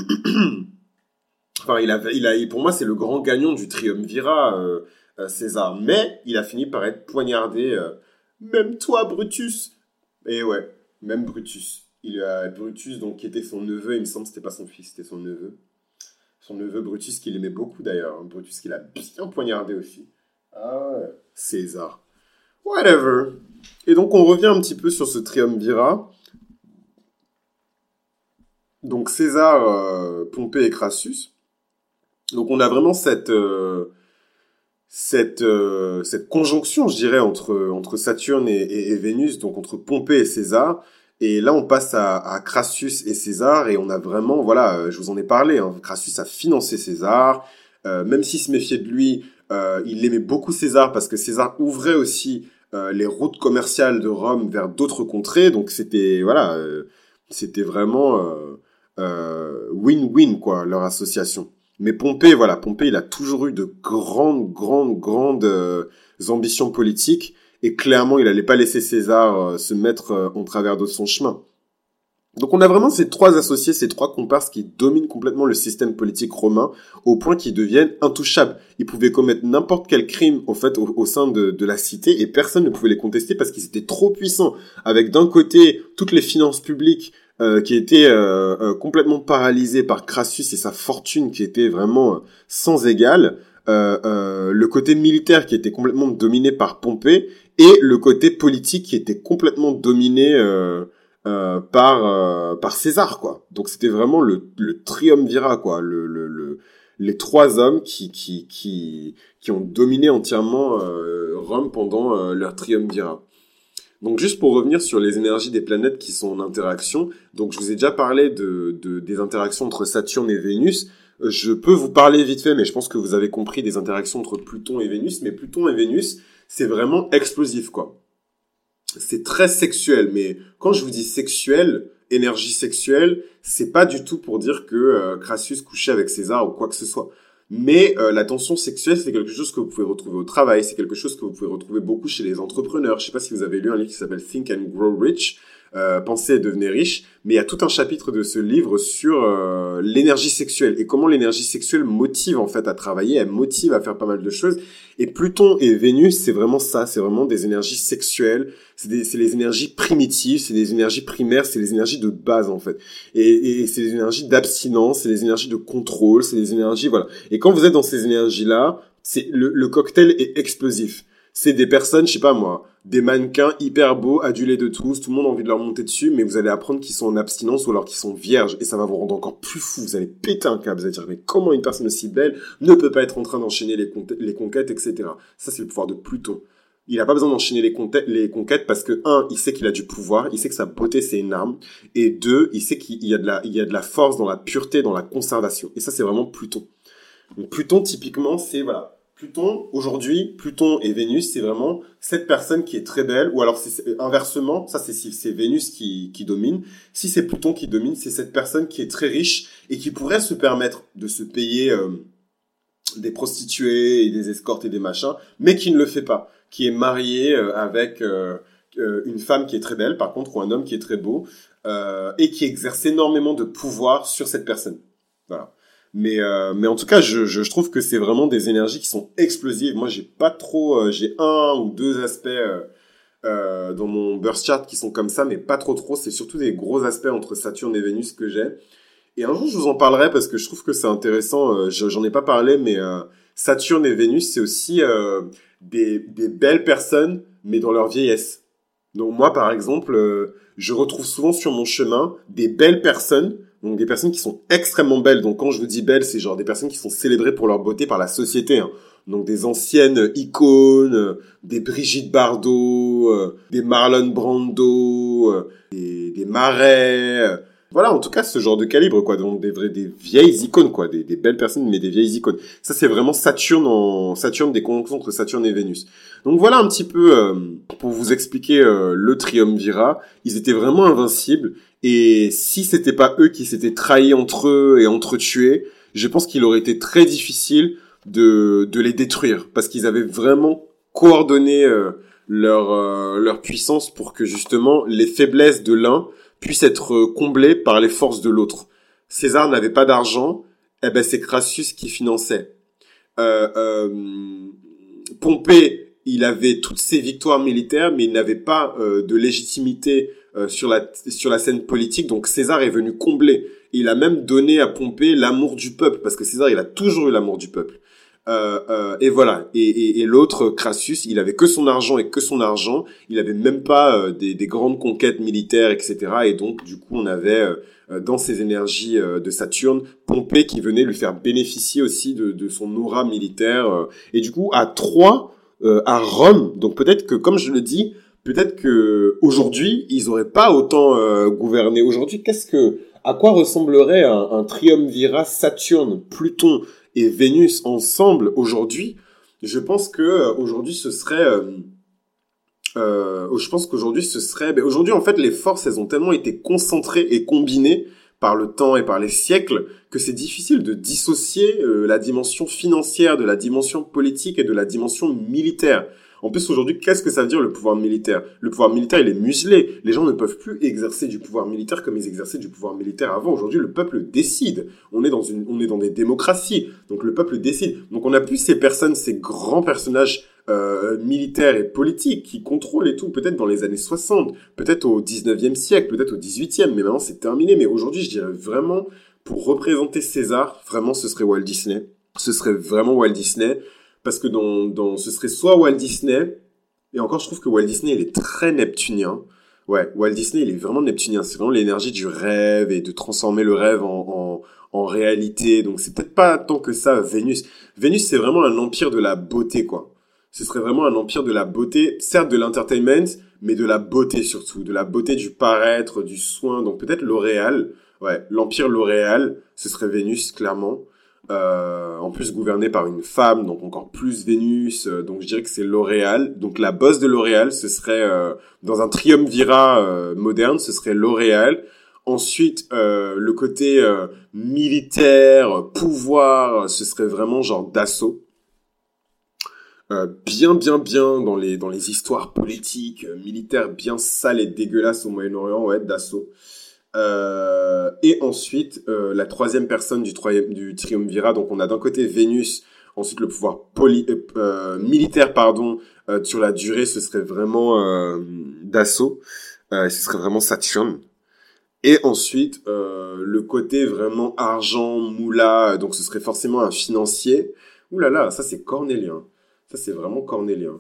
enfin, il a, il a, pour moi, c'est le grand gagnant du triumvirat. Euh, euh, César. Mais il a fini par être poignardé. Même toi, Brutus Et ouais, même Brutus. Il a Brutus, donc, qui était son neveu, il me semble, c'était pas son fils, c'était son neveu. Son neveu Brutus, qu'il aimait beaucoup d'ailleurs. Brutus, qu'il a bien poignardé aussi. Ah. César. Whatever. Et donc, on revient un petit peu sur ce triumvirat. Donc, César, euh, Pompée et Crassus. Donc, on a vraiment cette cette euh, cette conjonction, je dirais, entre entre Saturne et, et, Vénus, donc entre Pompée et César. Et là, on passe à, à, Crassus et César, et on a vraiment, voilà, euh, je vous en ai parlé. Hein, Crassus a financé César, euh, même s'il se méfiait de lui, euh, il aimait beaucoup César parce que César ouvrait aussi euh, les routes commerciales de Rome vers d'autres contrées. Donc c'était, voilà, c'était vraiment win-win quoi leur association. Mais Pompée, voilà, Pompée, il a toujours eu de grandes, grandes, grandes euh, ambitions politiques, et clairement, il n'allait pas laisser César euh, se mettre euh, en travers de son chemin. Donc on a vraiment ces trois associés, ces trois comparses qui dominent complètement le système politique romain au point qu'ils deviennent intouchables. Ils pouvaient commettre n'importe quel crime au fait au, sein de, la cité et personne ne pouvait les contester parce qu'ils étaient trop puissants. Avec d'un côté toutes les finances publiques, euh, qui euh, complètement paralysé par Crassus et sa fortune qui était vraiment sans égal, le côté militaire qui était complètement dominé par Pompée et le côté politique qui était complètement dominé par par César quoi. Donc c'était vraiment le, le triumvirat quoi, le, le, le, les trois hommes qui qui qui qui ont dominé entièrement Rome pendant leur triumvirat. Donc juste pour revenir sur les énergies des planètes qui sont en interaction, donc je vous ai déjà parlé de, de des interactions entre Saturne et Vénus. Euh, je peux vous parler vite fait, mais je pense que vous avez compris des interactions entre Pluton et Vénus. Mais Pluton et Vénus, c'est vraiment explosif, quoi. C'est très sexuel, mais quand je vous dis sexuel, énergie sexuelle, c'est pas du tout pour dire que euh, Crassus couchait avec César ou quoi que ce soit. Mais euh, la tension sexuelle, c'est quelque chose que vous pouvez retrouver au travail, c'est quelque chose que vous pouvez retrouver beaucoup chez les entrepreneurs. Je sais pas si vous avez lu un livre qui s'appelle Think and Grow Rich, euh, Penser et devenir riche, mais il y a tout un chapitre de ce livre sur euh, l'énergie sexuelle et comment l'énergie sexuelle motive en fait à travailler, elle motive à faire pas mal de choses. Et Pluton et Vénus, c'est vraiment ça, c'est vraiment des énergies sexuelles, c'est les énergies primitives, c'est des énergies primaires, c'est les énergies de base en fait. Et, et c'est les énergies d'abstinence, c'est les énergies de contrôle, c'est les énergies voilà. Quand vous êtes dans ces énergies là, c'est le, cocktail est explosif c'est des personnes, je sais pas moi, des mannequins hyper beaux, adulés de tous, tout le monde a envie de leur monter dessus, mais vous allez apprendre qu'ils sont en abstinence ou alors qu'ils sont vierges, et ça va vous rendre encore plus fou, vous allez péter un câble, vous allez dire, mais comment une personne aussi belle ne peut pas être en train d'enchaîner les, conquêtes, etc. Ça, c'est le pouvoir de Pluton. Il n'a pas besoin d'enchaîner les, conquêtes parce que, un, il sait qu'il a du pouvoir, il sait que sa beauté, c'est une arme, et deux, il sait qu'il y a de la force dans la pureté, dans la conservation. Et ça, c'est vraiment Pluton. Donc, Pluton, typiquement, c'est, voilà, Pluton, aujourd'hui, Pluton et Vénus, c'est vraiment cette personne qui est très belle, ou alors c'est inversement, ça c'est si c'est Vénus qui, qui domine. Si c'est Pluton qui domine, c'est cette personne qui est très riche et qui pourrait se permettre de se payer euh, des prostituées et des escortes et des machins, mais qui ne le fait pas, qui est mariée euh, avec euh, une femme qui est très belle, par contre, ou un homme qui est très beau, et qui exerce énormément de pouvoir sur cette personne. Voilà. Mais euh, mais en tout cas, je, je, trouve que c'est vraiment des énergies qui sont explosives. Moi, j'ai pas trop, euh, j'ai un ou deux aspects euh, dans mon burst chart qui sont comme ça, mais pas trop trop. C'est surtout des gros aspects entre Saturne et Vénus que j'ai. Et un jour, je vous en parlerai parce que je trouve que c'est intéressant. J'en ai pas parlé, mais Saturne et Vénus, c'est aussi des, des belles personnes, mais dans leur vieillesse. Donc moi, par exemple, je retrouve souvent sur mon chemin des belles personnes donc des personnes qui sont extrêmement belles. Donc quand je vous dis belles, c'est genre des personnes qui sont célébrées pour leur beauté par la société. Hein. Donc des anciennes icônes, euh, des Brigitte Bardot, euh, des Marlon Brando, euh, des Marais. Voilà, en tout cas, ce genre de calibre, quoi. Donc, des vrais, des vieilles icônes, quoi. Des, belles personnes, mais des vieilles icônes. Ça, c'est vraiment Saturne en, Saturne, des conjonctions entre Saturne et Vénus. Donc, voilà un petit peu, pour vous expliquer le triumvirat. Ils étaient vraiment invincibles. Et si c'était pas eux qui s'étaient trahis entre eux et entretués, je pense qu'il aurait été très difficile de, de les détruire parce qu'ils avaient vraiment coordonné euh, leur, euh, leur puissance pour que justement les faiblesses de l'un puissent être comblées par les forces de l'autre. César n'avait pas d'argent, eh ben c'est Crassus qui finançait. Euh, euh, Pompée, il avait toutes ses victoires militaires, mais il n'avait pas de légitimité euh, sur la sur la scène politique. Donc César est venu combler. il a même donné à Pompée l'amour du peuple parce que César il a toujours eu l'amour du peuple. Euh, euh, et voilà. Et, et, l'autre, Crassus, il avait que son argent et que son argent. Il avait même pas des, des, grandes conquêtes militaires, etc. Et donc, du coup, on avait dans ses énergies de Saturne, Pompée qui venait lui faire bénéficier aussi de, de son aura militaire. et du coup, à Troie, à Rome, donc peut-être que, comme je le dis, peut-être que aujourd'hui ils auraient pas autant euh, gouverné. Aujourd'hui, qu'est-ce que, à quoi ressemblerait un, un triumvirat Saturne, Pluton? Et Vénus ensemble aujourd'hui Je pense que euh, aujourd'hui ce serait euh, euh, je pense qu'aujourd'hui ce serait ben, aujourd'hui en fait les forces elles ont tellement été concentrées et combinées par le temps et par les siècles que c'est difficile de dissocier la dimension financière de la dimension politique et de la dimension militaire. En plus, aujourd'hui, qu'est-ce que ça veut dire le pouvoir militaire? Le pouvoir militaire, il est muselé. Les gens ne peuvent plus exercer du pouvoir militaire comme ils exerçaient du pouvoir militaire avant. Aujourd'hui, le peuple décide. On est dans une, on est dans des démocraties. Donc le peuple décide. Donc on n'a plus ces personnes, ces grands personnages euh, militaires et politiques qui contrôlent et tout, peut-être dans les années 60, peut-être au 19e siècle, peut-être au 18e, mais maintenant c'est terminé. Mais aujourd'hui, je dirais vraiment, pour représenter César, vraiment ce serait Walt Disney. Ce serait vraiment Walt Disney parce que dans, ce serait soit Walt Disney, et encore je trouve que Walt Disney il est très neptunien. Ouais, Walt Disney il est vraiment neptunien, c'est vraiment l'énergie du rêve et de transformer le rêve en, en, en réalité. Donc c'est peut-être pas tant que ça Vénus. Vénus c'est vraiment un empire de la beauté quoi. ce serait vraiment un empire de la beauté, certes de l'entertainment, mais de la beauté surtout, de la beauté du paraître, du soin. Donc peut-être L'Oréal, ouais, l'empire L'Oréal, ce serait Vénus clairement. Euh, en plus gouverné par une femme, donc encore plus Vénus. Euh, donc je dirais que c'est L'Oréal. Donc la boss de L'Oréal, ce serait euh, dans un triumvirat euh, moderne, ce serait L'Oréal. Ensuite, le côté militaire, pouvoir, ce serait vraiment genre d'assaut. bien, bien, bien dans les dans les histoires politiques, militaires, bien sales et dégueulasses au Moyen-Orient, ouais, d'assaut. Euh, et ensuite, euh, la troisième personne du, du triumvirat, donc on a d'un côté Vénus, ensuite le pouvoir euh, militaire, pardon, sur la durée, ce serait vraiment d'assaut, ce serait vraiment Saturne. Et ensuite, le côté vraiment argent, moula, donc ce serait forcément un financier. Ouh là là, ça c'est cornélien. Ça c'est vraiment cornélien.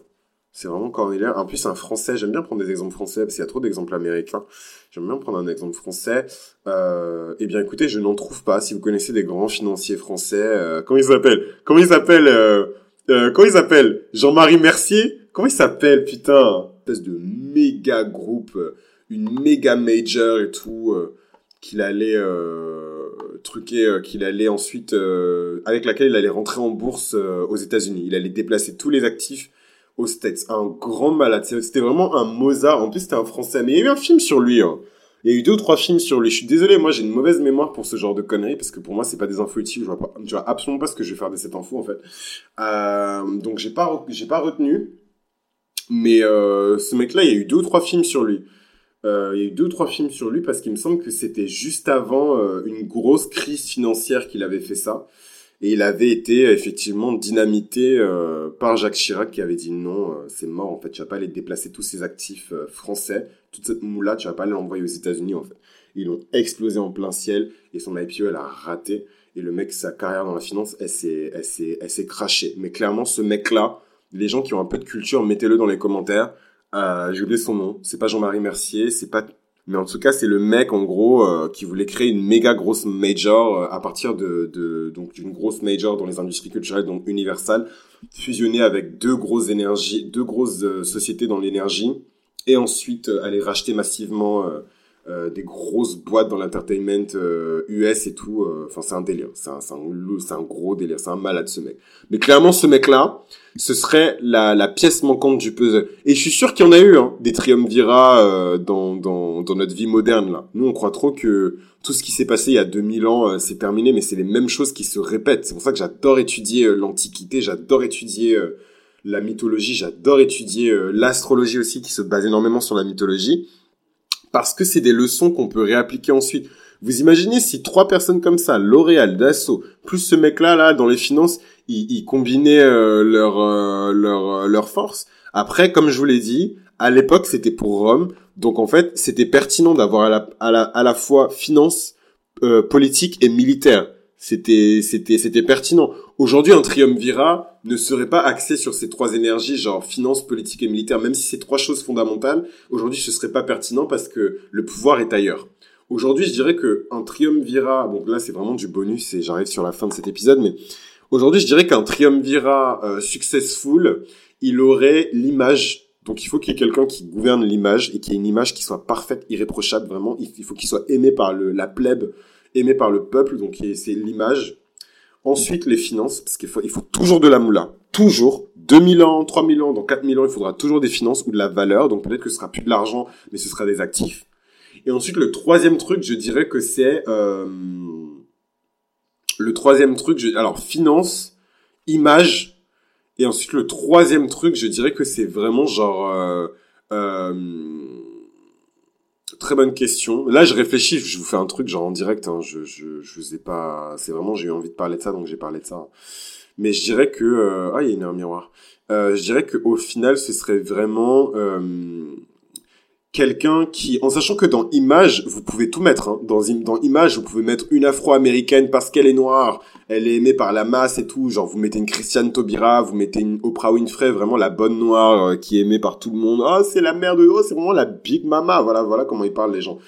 C'est vraiment Cornélien. En plus, un français, j'aime bien prendre des exemples français parce qu'il y a trop d'exemples américains. J'aime bien prendre un exemple français. Euh, eh bien, écoutez, je n'en trouve pas. Si vous connaissez des grands financiers français, euh, comment ils s'appellent? Comment ils s'appellent euh, euh, Comment ils s'appellent? Jean-Marie Mercier? Comment il s'appelle, putain? Une espèce de méga groupe, une méga major et tout, euh, qu'il allait euh, truquer, qu'il allait ensuite, avec laquelle il allait rentrer en bourse aux États-Unis. Il allait déplacer tous les actifs aux States. Un grand malade. C'était vraiment un Mozart. En plus, c'était un Français. Mais il y a eu un film sur lui. Hein. Il y a eu deux ou trois films sur lui. Je suis désolé, moi j'ai une mauvaise mémoire pour ce genre de conneries parce que pour moi c'est pas des infos utiles. Je vois vois absolument pas ce que je vais faire de cette info en fait. Euh, donc j'ai pas, j'ai pas retenu. Mais euh, ce mec-là, il y a eu deux ou trois films sur lui. Euh, il y a eu deux ou trois films sur lui parce qu'il me semble que c'était juste avant une grosse crise financière qu'il avait fait ça. Et il avait été effectivement dynamité euh, par Jacques Chirac qui avait dit non, euh, c'est mort en fait, tu vas pas aller déplacer tous ces actifs euh, français, toute cette moula, tu vas pas aller l'envoyer aux États-Unis en fait. Ils l'ont explosé en plein ciel et son IPO elle a raté et le mec sa carrière dans la finance elle s'est elle s'est crachée. Mais clairement ce mec là, les gens qui ont un peu de culture, mettez-le dans les commentaires. J'ai oublié son nom, c'est pas Jean-Marie Mercier, c'est pas mais en tout cas, c'est le mec en gros euh, qui voulait créer une méga grosse major euh, à partir de, de donc d'une grosse major dans les industries culturelles, donc Universal, fusionner avec deux grosses énergies, deux grosses euh, sociétés dans l'énergie, et ensuite aller racheter massivement euh, des grosses boîtes dans l'entertainment euh, US et tout. Euh, enfin, c'est un délire. C'est un, un, un, gros délire. C'est un malade, ce mec. Mais clairement, ce mec-là, ce serait la, la pièce manquante du puzzle. Et je suis sûr qu'il y en a eu, hein, des triumvirats dans, dans, dans notre vie moderne, là. Nous, on croit trop que tout ce qui s'est passé il y a 2000 ans, c'est terminé, mais c'est les mêmes choses qui se répètent. C'est pour ça que j'adore étudier l'Antiquité, j'adore étudier la mythologie, j'adore étudier l'astrologie aussi, qui se base énormément sur la mythologie parce que c'est des leçons qu'on peut réappliquer ensuite. Vous imaginez si trois personnes comme ça, L'Oréal, Dassault, plus ce mec-là, là, dans les finances, ils, combinaient euh, leur, euh, leur, euh, leur. Après, comme je vous l'ai dit, à l'époque, c'était pour Rome. Donc, en fait, c'était pertinent d'avoir à la, à, la, à la fois finance, politique et militaire. C'était, c'était, c'était pertinent. Aujourd'hui, un triumvirat ne serait pas axé sur ces trois énergies, genre finance, politique et militaire, même si c'est trois choses fondamentales. Aujourd'hui, ce serait pas pertinent parce que le pouvoir est ailleurs. Aujourd'hui, je dirais que un triumvirat, bon là c'est vraiment du bonus et j'arrive sur la fin de cet épisode, mais aujourd'hui, je dirais qu'un triumvirat euh, successful, il aurait l'image donc il faut qu'il y ait quelqu'un qui gouverne l'image et qu'il y ait une image qui soit parfaite, irréprochable, vraiment. Il faut qu'il soit aimé par le, la plèbe, aimé par le peuple, donc c'est l'image. Ensuite, les finances, parce qu'il faut, il faut toujours de la moula. Toujours. 2000 ans, 3000 ans, dans 4000 ans, il faudra toujours des finances ou de la valeur. Donc peut-être que ce sera plus de l'argent, mais ce sera des actifs. Et ensuite, le troisième truc, je dirais que c'est... Euh, le troisième truc, je, alors finance, image. Et ensuite, le troisième truc, je dirais que c'est vraiment genre... Euh, euh, Très bonne question. Là, je réfléchis, je vous fais un truc genre en direct. Hein. Je, je, je sais pas. C'est vraiment, j'ai eu envie de parler de ça, donc j'ai parlé de ça. Mais je dirais que euh... ah, il y a un miroir. Euh, je dirais que au final, ce serait vraiment euh, quelqu'un qui, en sachant que dans image, vous pouvez tout mettre. Hein. Dans, dans image, vous pouvez mettre une afro-américaine parce qu'elle est noire, elle est aimée par la masse et tout. Genre, vous mettez une Christiane Taubira, vous mettez une Oprah Winfrey, vraiment la bonne noire euh, qui est aimée par tout le monde. Ah, c'est la mère de... Oh, c'est vraiment la Big Mama. Voilà, voilà comment ils parlent les gens.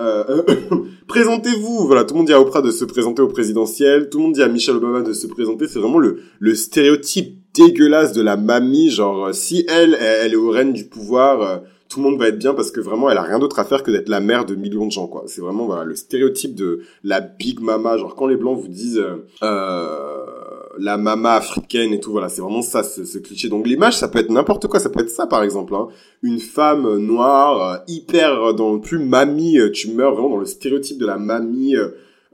Euh, présentez-vous. Voilà, tout le monde dit à Oprah de se présenter au présidentiel. Tout le monde dit à Michelle Obama de se présenter. C'est vraiment le, le stéréotype dégueulasse de la mamie, genre si elle, elle, est au règne du pouvoir, tout le monde va être bien parce que vraiment elle a rien d'autre à faire que d'être la mère de millions de gens quoi. C'est vraiment voilà le stéréotype de la big mama, genre quand les blancs vous disent euh, la mama africaine et tout, voilà, c'est vraiment ça, ce, cliché. Donc l'image, ça peut être n'importe quoi, ça peut être ça par exemple, hein. une femme noire, euh, hyper dans le plus mamie, euh, tu meurs vraiment dans le stéréotype de la mamie.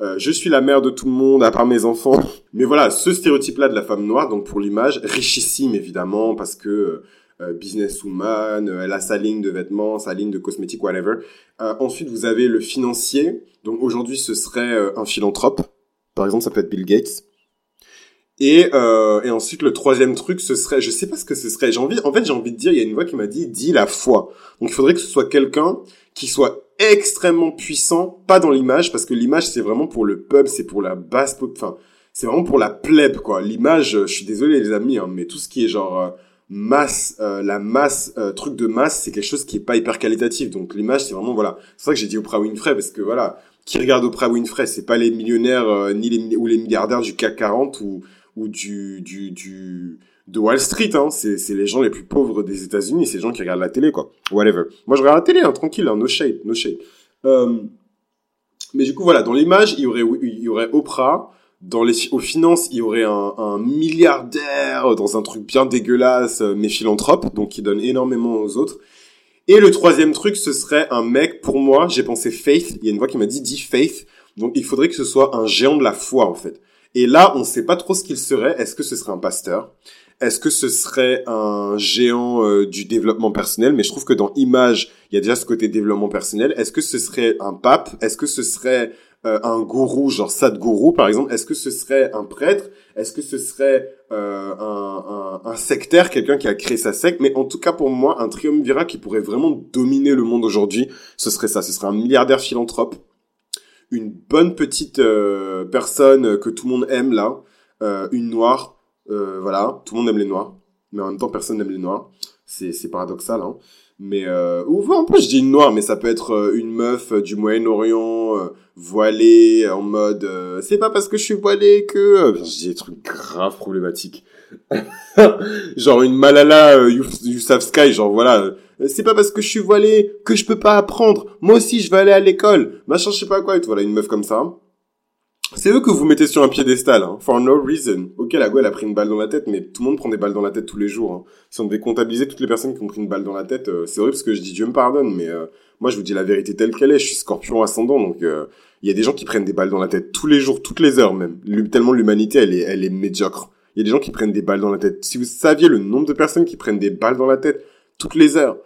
Euh, je suis la mère de tout le monde, à part mes enfants. Mais voilà, ce stéréotype-là de la femme noire, donc pour l'image, richissime évidemment, parce que euh, businesswoman, elle a sa ligne de vêtements, sa ligne de cosmétiques, whatever. ensuite, vous avez le financier. Donc aujourd'hui, ce serait un philanthrope. Par exemple, ça peut être Bill Gates. Et, euh, et ensuite le troisième truc ce serait je sais pas ce que ce serait j'ai envie en fait j'ai envie de dire il y a une voix qui m'a dit dis la foi donc il faudrait que ce soit quelqu'un qui soit extrêmement puissant pas dans l'image parce que l'image c'est vraiment pour le pub c'est pour la basse enfin c'est vraiment pour la plèbe quoi l'image je suis désolé les amis hein, mais tout ce qui est genre euh, masse euh, la masse euh, truc de masse c'est quelque chose qui est pas hyper qualitatif donc l'image c'est vraiment voilà c'est ça que j'ai dit Oprah Winfrey parce que voilà qui regarde Oprah Winfrey c'est pas les millionnaires ni les ou les milliardaires du CAC 40 ou ou du, du, du, de Wall Street, hein. C'est, c'est les gens les plus pauvres des États-Unis, c'est les gens qui regardent la télé, quoi. Whatever. Moi, je regarde la télé, hein, tranquille, hein, no shade, no shade. Euh, mais du coup, voilà, dans l'image, il y aurait, il y aurait Oprah. Dans les, aux finances, il y aurait un, un milliardaire dans un truc bien dégueulasse, euh, mais philanthrope, donc qui donne énormément aux autres. Et le troisième truc, ce serait un mec, pour moi, j'ai pensé Faith. Il y a une voix qui m'a dit, dit Faith. Donc, il faudrait que ce soit un géant de la foi, en fait. Et là, on ne sait pas trop ce qu'il serait. Est-ce que ce serait un pasteur? Est-ce que ce serait un géant euh, du développement personnel? Mais je trouve que dans Image, il y a déjà ce côté développement personnel. Est-ce que ce serait un pape? Est-ce que ce serait euh, un gourou, genre Sadhguru par exemple Est-ce que ce serait un prêtre? Est-ce que ce serait euh, un, sectaire, quelqu'un qui a créé sa secte? Mais en tout cas, pour moi, un triumvirat qui pourrait vraiment dominer le monde aujourd'hui, ce serait ça. Ce serait un milliardaire philanthrope. Une bonne petite euh, personne que tout le monde aime là, une noire, voilà, tout le monde aime les noirs, mais en même temps personne n'aime les noirs, c'est paradoxal hein. Mais ou un peu je dis une noire, mais ça peut être une meuf du Moyen-Orient voilée en mode c'est pas parce que je suis voilée que je dis des trucs grave problématiques. genre une Malala Yousafzai, genre voilà, euh, c'est pas parce que je suis voilée que je peux pas apprendre. Moi aussi, je vais aller à l'école. Machin, je sais pas quoi. Et voilà, une meuf comme ça. C'est eux que vous mettez sur un piédestal, hein, for no reason. Ok, la go, elle a pris une balle dans la tête, mais tout le monde prend des balles dans la tête tous les jours. Hein. Si on devait comptabiliser toutes les personnes qui ont pris une balle dans la tête, euh, c'est horrible parce que je dis Dieu me pardonne, mais euh, moi je vous dis la vérité telle qu'elle est. Je suis scorpion ascendant, donc il y a des gens qui prennent des balles dans la tête tous les jours, toutes les heures même. Tellement l'humanité, elle est, elle est médiocre. Il y a des gens qui prennent des balles dans la tête. Si vous saviez le nombre de personnes qui prennent des balles dans la tête toutes les heures,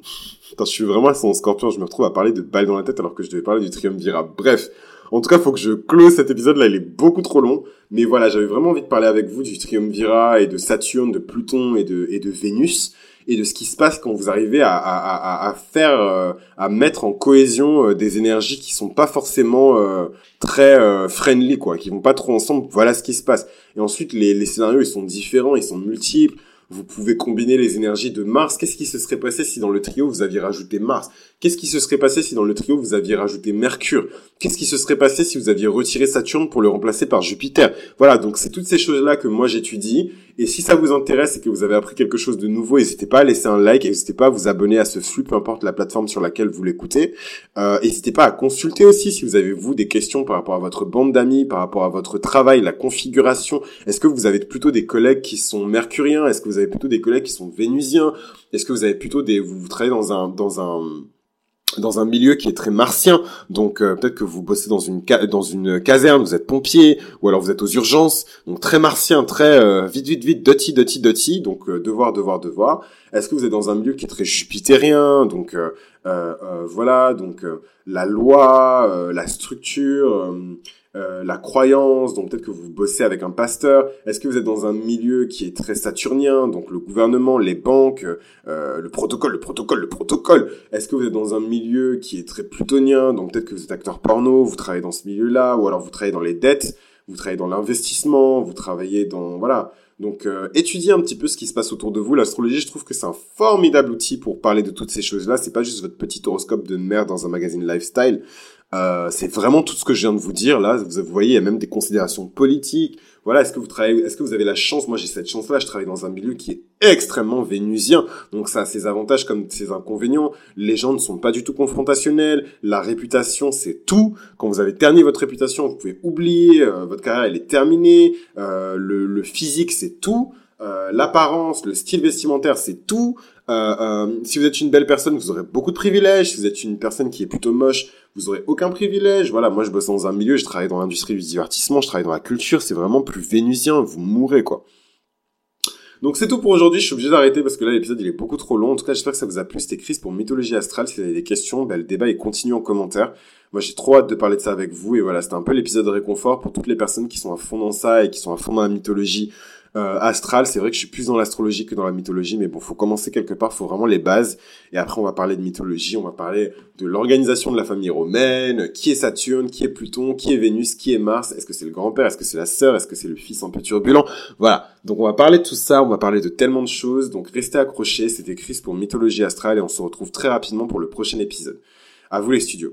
je suis vraiment son scorpion, je me retrouve à parler de balles dans la tête alors que je devais parler du triumvirat. Bref, en tout cas, faut que je close cet épisode-là, il est beaucoup trop long. Mais voilà, j'avais vraiment envie de parler avec vous du triumvirat et de Saturne, de Pluton et de, et de Vénus et de ce qui se passe quand vous arrivez à, à, à, faire, euh, à mettre en cohésion euh, des énergies qui sont pas forcément euh, très friendly, quoi, qui vont pas trop ensemble. Voilà ce qui se passe. Et ensuite, les, les scénarios, ils sont différents, ils sont multiples. Vous pouvez combiner les énergies de Mars. Qu'est-ce qui se serait passé si dans le trio vous aviez rajouté Mars? Qu'est-ce qui se serait passé si dans le trio vous aviez rajouté Mercure? Qu'est-ce qui se serait passé si vous aviez retiré Saturne pour le remplacer par Jupiter? Voilà, donc c'est toutes ces choses-là que moi j'étudie. Et si ça vous intéresse et que vous avez appris quelque chose de nouveau, n'hésitez pas à laisser un like, n'hésitez pas à vous abonner à ce flux, peu importe la plateforme sur laquelle vous l'écoutez. Euh, n'hésitez pas à consulter aussi si vous avez vous des questions par rapport à votre bande d'amis, par rapport à votre travail, la configuration. Est-ce que vous avez plutôt des collègues qui sont mercuriens? Est-ce que vous avez plutôt des collègues qui sont vénusiens? Est-ce que vous avez plutôt des vous, vous travaillez dans un dans un dans un milieu qui est très martien, donc euh, peut-être que vous bossez dans une dans une caserne, vous êtes pompier, ou alors vous êtes aux urgences, donc très martien, très euh, vite vite vite, dirty dirty dirty, donc euh, devoir devoir devoir. Est-ce que vous êtes dans un milieu qui est très jupitérien, donc voilà, donc la loi, la structure. Euh, la croyance, donc peut-être que vous bossez avec un pasteur. Est-ce que vous êtes dans un milieu qui est très saturnien, donc le gouvernement, les banques, euh, le protocole, le protocole, le protocole Est-ce que vous êtes dans un milieu qui est très plutonien, donc peut-être que vous êtes acteur porno, vous travaillez dans ce milieu-là, ou alors vous travaillez dans les dettes, vous travaillez dans l'investissement, vous travaillez dans... Voilà. Donc euh, étudiez un petit peu ce qui se passe autour de vous. L'astrologie, je trouve que c'est un formidable outil pour parler de toutes ces choses-là. C'est pas juste votre petit horoscope de merde dans un magazine lifestyle. Euh, c'est vraiment tout ce que je viens de vous dire là. Vous voyez, il y a même des considérations politiques. Voilà, est-ce que vous travaillez, est-ce que vous avez la chance? Moi, j'ai cette chance-là. Je travaille dans un milieu qui est extrêmement vénusien, donc ça a ses avantages comme ses inconvénients. Les gens ne sont pas du tout confrontationnels. La réputation, c'est tout. Quand vous avez terni votre réputation, vous pouvez oublier. Euh, votre carrière, elle est terminée. Euh, le, le, physique, c'est tout. Euh, l'apparence, le style vestimentaire, c'est tout. Euh, euh, si vous êtes une belle personne, vous aurez beaucoup de privilèges. Si vous êtes une personne qui est plutôt moche, vous aurez aucun privilège. Voilà, moi je bosse dans un milieu, je travaille dans l'industrie du divertissement, je travaille dans la culture, c'est vraiment plus vénusien, vous mourrez quoi. Donc c'est tout pour aujourd'hui, je suis obligé d'arrêter parce que là l'épisode il est beaucoup trop long. En tout cas j'espère que ça vous a plu, c'était Chris pour Mythologie Astrale. Si vous avez des questions, bah, le débat est continu en commentaire. Moi j'ai trop hâte de parler de ça avec vous et voilà, c'était un peu l'épisode de réconfort pour toutes les personnes qui sont à fond dans ça et qui sont à fond dans la mythologie euh, astral, c'est vrai que je suis plus dans l'astrologie que dans la mythologie, mais bon, faut commencer quelque part, faut vraiment les bases. Et après, on va parler de mythologie, on va parler de l'organisation de la famille romaine, qui est Saturne, qui est Pluton, qui est Vénus, qui est Mars, est-ce que c'est le grand-père, est-ce que c'est la sœur, est-ce que c'est le fils un peu turbulent? Voilà, donc on va parler de tout ça, on va parler de tellement de choses, donc restez accrochés, c'était Chris pour Mythologie Astrale et on se retrouve très rapidement pour le prochain épisode. À vous les studios.